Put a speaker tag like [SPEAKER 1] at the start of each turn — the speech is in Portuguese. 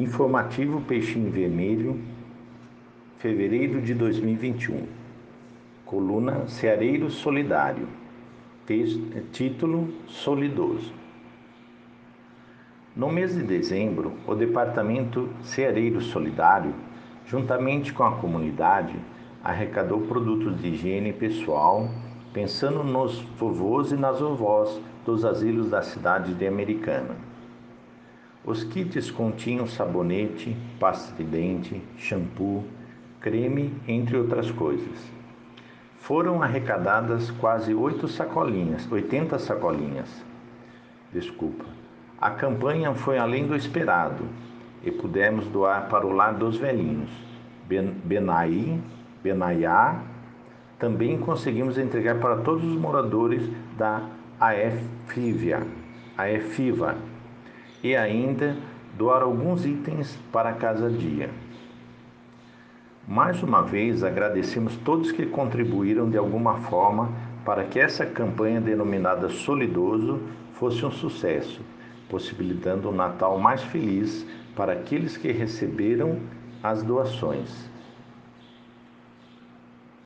[SPEAKER 1] Informativo Peixinho Vermelho, fevereiro de 2021. Coluna Ceareiro Solidário. Título Solidoso. No mês de dezembro, o Departamento Ceareiro Solidário, juntamente com a comunidade, arrecadou produtos de higiene pessoal, pensando nos vovôs e nas vovós dos asilos da cidade de Americana. Os kits continham sabonete, pasta de dente, shampoo, creme, entre outras coisas. Foram arrecadadas quase oito sacolinhas, 80 sacolinhas. Desculpa. A campanha foi além do esperado e pudemos doar para o lar dos velhinhos. Ben, Benaiá, também conseguimos entregar para todos os moradores da AFIVA, AFIVA e ainda doar alguns itens para a Casa Dia. Mais uma vez agradecemos todos que contribuíram de alguma forma para que essa campanha denominada Solidoso fosse um sucesso, possibilitando um Natal mais feliz para aqueles que receberam as doações.